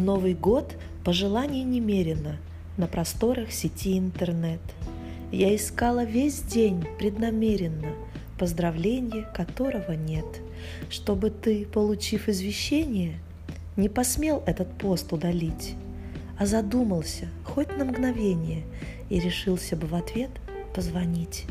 В Новый год пожеланий немерено на просторах сети интернет. Я искала весь день преднамеренно, поздравления которого нет, чтобы ты, получив извещение, не посмел этот пост удалить, а задумался хоть на мгновение и решился бы в ответ позвонить.